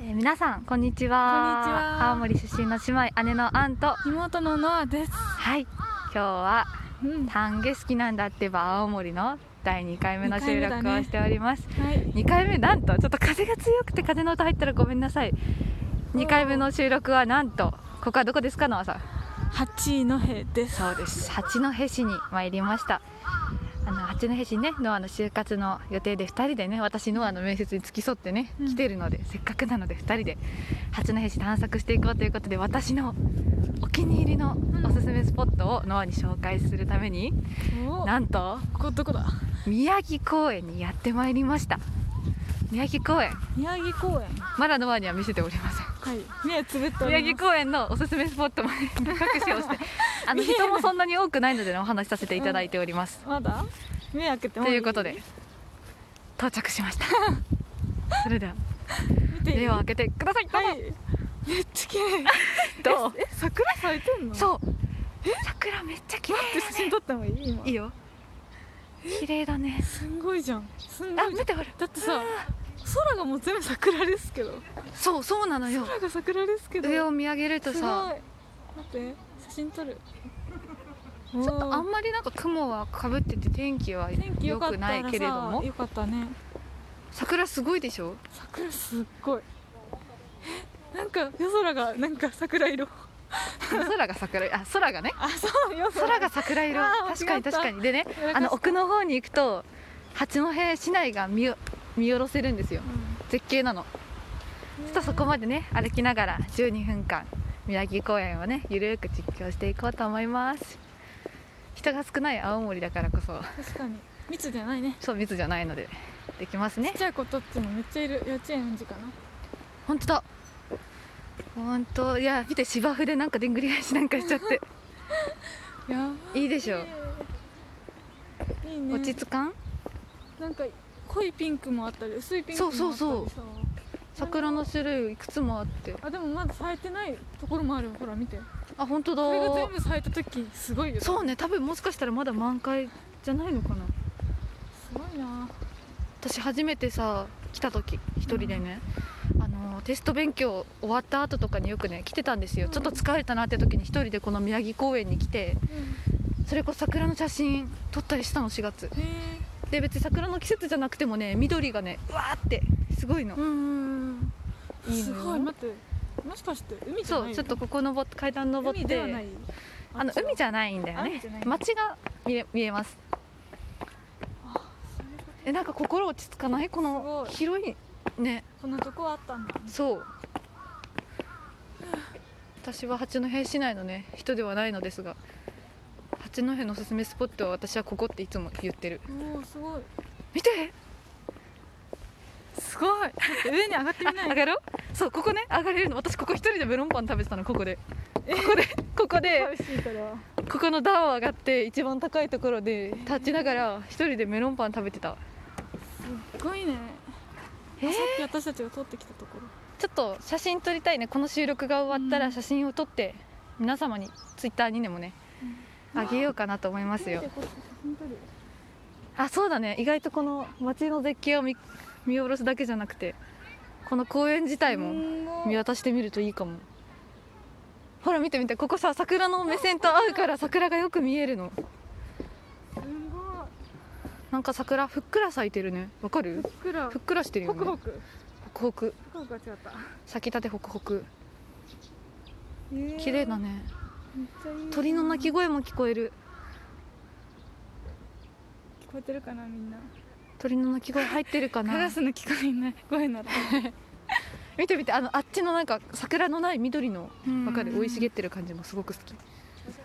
えー皆さんこんにちは。こんにちは。青森出身の姉妹姉のアンと。妹のノアです。はい。今日はうん。丹下好きなんだってば青森の第2回目の収録をしております、はい。2回目なんとちょっと風が強くて風の音入ったらごめんなさい。2回目の収録はなんとここはどこですかノアさん？八戸です。そうです。八戸市に参りましたあの八戸市ねノアの就活の予定で2人でね私ノアの面接に付き添ってね、うん来てるのでせっかくなので2人で八戸市探索していこうということで私のお気に入りのおすすめスポットをノアに紹介するためにおなんとここどこだ？宮城公園にやってまいりました宮城公園宮城公園。まだノアには見せておりませんはい。目つぶって。宮城公園のおすすめスポットまで目隠しをしてあの人もそんなに多くないので、ね、お話しさせていただいております、まだ？目開けてということで。到着しました それでは目を開けてください、はい。めっちゃ綺麗。どう？え桜咲いてんの？う。そう桜めっちゃ綺麗で写真撮ってもいい今？いいよ綺麗だねすんごいじゃん。すんごい見てほらだってさ、空がもう全部桜ですけど。そうそうなのよ空が桜ですけど。上を見上げると。さ待って写真撮る。ち ちょっとあんまりなんか雲はかぶってて天気は良良くないけれども。よかったね。桜すごいでしょ？桜すっごい。え なんか夜空がなんか桜色。空が桜あ空がね。あそう夜空。が桜色。確かに確かに。でねあの奥の方に行くと八戸市内が見よ見下ろせるんですよ。絶景なの。うんちょっとそこまでね歩きながら12分間宮城公園をねゆるーく実況していこうと思います。人が少ない青森だからこそ。確かに。密じゃないね。そう密じゃないので。できますね。ちっちゃい子とっちもめっちゃいる幼稚園児かな。本当だ。本当。いや見て芝生でなんかでんぐり返しなんかしちゃって。やばい。いでしょいいね。落ち着かん？なんか濃いピンクもあったり薄いピンクもあったりそうそうさ桜の種類いくつもあって。あでもまだ咲いてないところもあるよ。ほら見て。あ本当だ。これが全部咲いた時すごいよ。そうね。多分もしかしたらまだ満開じゃないのかな。すごいな。私初めてさ来た時一人でね、あのテスト勉強終わった後とかによくね来てたんですよ、うん。ちょっと疲れたなって時に一人でこの宮城公園に来てそれこそ桜の写真撮ったりしたの4月。で別に桜の季節じゃなくてもね緑がねうわーってすごいの、うんいいすごい待ってもしかして海じゃないそうちょっとここ登って階段登ってあの海じゃゃないんだよね。街が見え見えます。えなんか心落ち着かない？この広いね。こんなとこあったんだ。そう。私は八戸市内のね人ではないのですが八戸のおすすめスポットは私はここっていつも言ってる。おおすごい。見てすごい。上に上がってみない？上がろう？そうここね。上がれるの。私ここ一人でメロンパン食べてたのここで。ここでここで。ここの段を上がって一番高いところで立ちながら一人でメロンパン食べてた。すごいね。えー？さっき私たちが撮ってきたところ。ちょっと写真撮りたいね。この収録が終わったうん。ら写真を撮って皆様にツイッターにでもねあげようかなと思いますよ。あそうだね。意外とこの街の絶景を見見下ろすだけじゃなくてこの公園自体も見渡してみるといいかも。ほら見て見てここさ桜の目線と合うから桜がよく見えるの。なんか桜ふっくら咲いてるね。わかる？ふっくら。ふっくらしてるよね。ホクホク。ホクホク。咲きたてホクホク。えー。綺麗だね。鳥の鳴き声も聞こえる。聞こえてるかなみんな鳥の鳴き声入ってるかカなラスの聞こえない声なら。見て見てあのあっちのなんか桜のない緑のうん。わかる？生い茂ってる感じもすごく好き。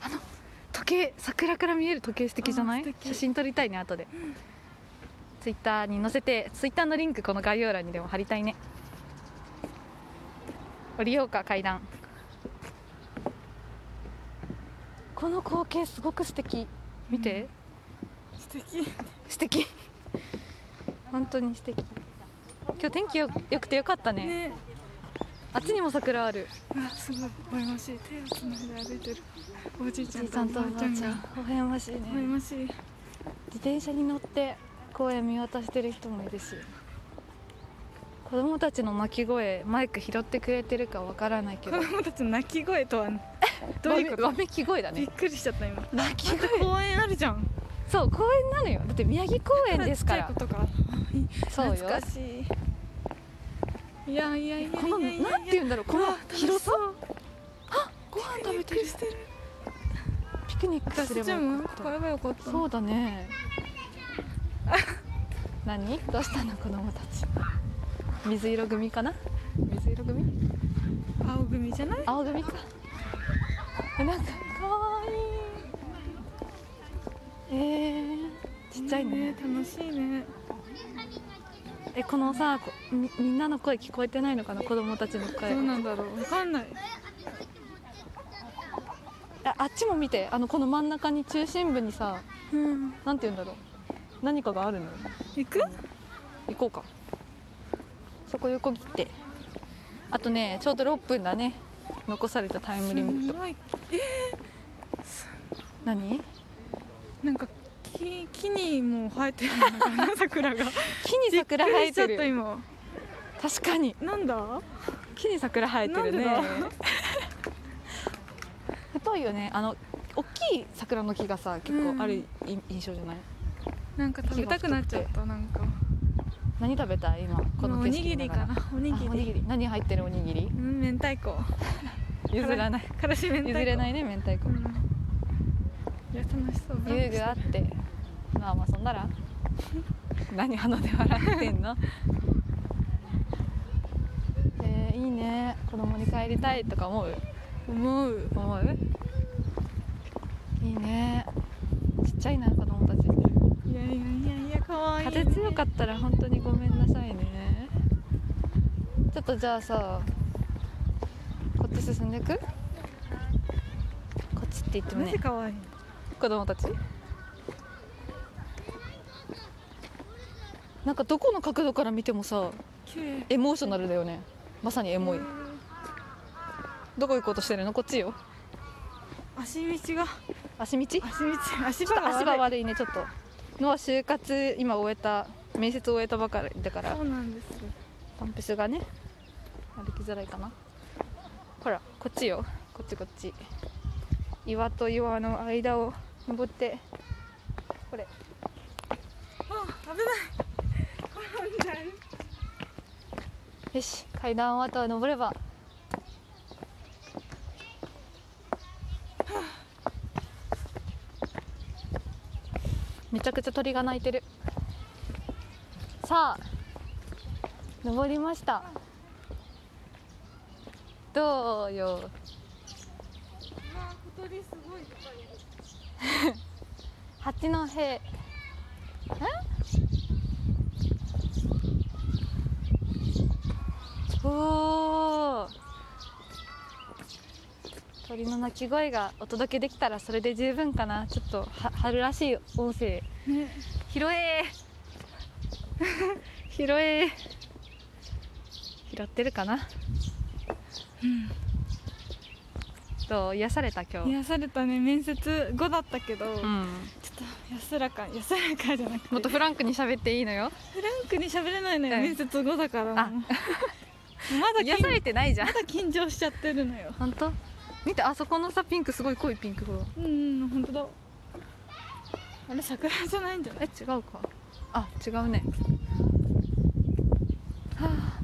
あの時計桜から見える時計素敵じゃない？写真撮りたいね後で。ツイッターに載せてツイッターのリンクこの概要欄にでも貼りたいね。降りようか階段。この光景すごく素敵。見て、素敵。素敵本当に素敵。今日天気よよくてよかったね。ね。あっちにも桜ある。うわすごい。微笑ましい手をつないで歩いてる。おじいちゃんとおばあちゃんが。微笑ましいね。微笑ましい。自転車に乗って公園見渡してる人もいるし。子供たちの鳴き声マイク拾ってくれてるかわからないけ子ど供たちの泣き声とは どういうこと？わめき声だね。びっくりしちゃった今。鳴き声。公園あるじゃんそう公園なのよだって宮城公園ですからちっちゃい子とかそうよ懐かしいいやいやいやこのなんて言うんだろうこの広さ楽しご飯食べてるてるピクニックすればたちもよかった買えばよかったそうだね何どうしたの子供たち水色組かな水色組青組じゃない青組かえなんかかわいいえー、ちっちゃいね。楽しいね。えこのさこみみんなの声聞こえてないのかな？子供たちの声。どうなんだろう？わかんない。ああっちも見て。あのこの真ん中に中心部にさうん。なんて言うんだろう？何かがあるの？よ行く？行こうか。そこ横切って。あとねちょうど6分だね。残されたタイムリミット。何？なんか木木にも生えてるのかな 桜が。木に桜生えてる。今。確かに。なんだ？木に桜生えてるね。太いよねあの大きい桜の木がさ結構あるい印象じゃない？なんか食べたくなっちゃったなんか。何食べたい？今このお景にぎりかなおにぎり。何入ってるおにぎり？うん明太子。譲らない。からし明太子。譲れないね明太子。うんいや楽しそう。遊具あって。まあまあそんなら。何鼻で笑ってんの？えー、いいね。子供に帰りたいとか思う？思う。思う？いいね。ちっちゃいな子供たち。いやいやいやいや可愛い、ね、風強かったら本当にごめんなさいね。ちょっとじゃあさこっち進んでいく？こっちって言ってもマねジ可愛い子供たち？なんかどこの角度から見てもさエモーショナルだよね。まさにエモい。どこ行こうとしてるの？こっちよ。足道が。足道？足道。足ちょっと足場場が悪い悪いねちょっと。のは就活今終えた面接終えたばかりだから。そうなんですパンプスがね歩きづらいかな。ほらこっちよ。こっちこっち。岩と岩の間を登って。これ。あ危ない。よし階段をあとは登れば。めちゃくちゃ鳥が鳴いてる。さあ登りました。どうよ。小鳥すごいいっぱいいる 八戸。え？おー。鳥の鳴き声がお届けできたらそれで十分かな。ちょっとは春らしい音声。ね。拾え。拾え。拾ってるかな？どう癒された今日。癒されたね面接後だったけど、ちょっうんと安らか安らかじゃなくて。もっとフランクに喋っていいのよ。フランクに喋れないのよ、うん。面接後だから。まだ緊癒されてないじゃん。まだ緊張しちゃってるのよ。本当？見てあそこのさピンクすごい濃いピンクほらうんうん本当だ。あれ桜じゃないんじゃない？え違うか。あ違うね。はあ、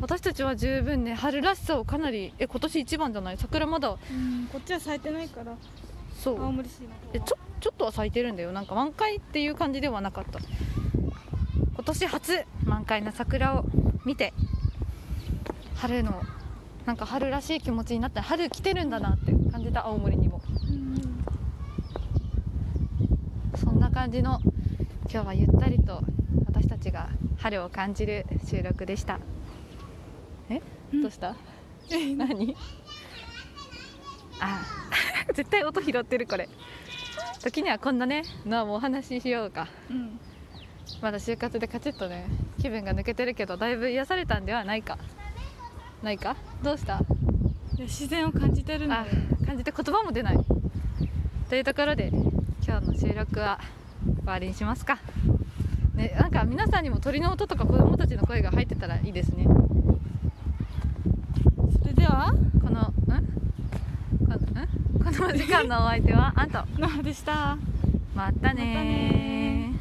私たちは十分ね春らしさをかなりえ今年一番じゃない？桜まだ。うんこっちは咲いてないからそう。青森市のえちょちょっとは咲いてるんだよ。なんか満開っていう感じではなかった。今年初満開な桜を見て春のなんか春らしい気持ちになった春来てるんだなって感じた青森にも。うんそんな感じの今日はゆったりと私たちが春を感じる収録でしたどうした、何？あ 絶対音拾ってるこれ。時にはこんなねのはもうお話ししようか。うん。まだ就活でカチッとね気分が抜けてるけどだいぶ癒されたんではないか。ないか？どうした？自然を感じてるの感じて言葉も出ない。というところで今日の収録は終わりにしますか。ねなんか皆さんにも鳥の音とか子供たちの声が入ってたらいいですねはこのん？このん？このお時間のお相手はあんとなあでした。またねー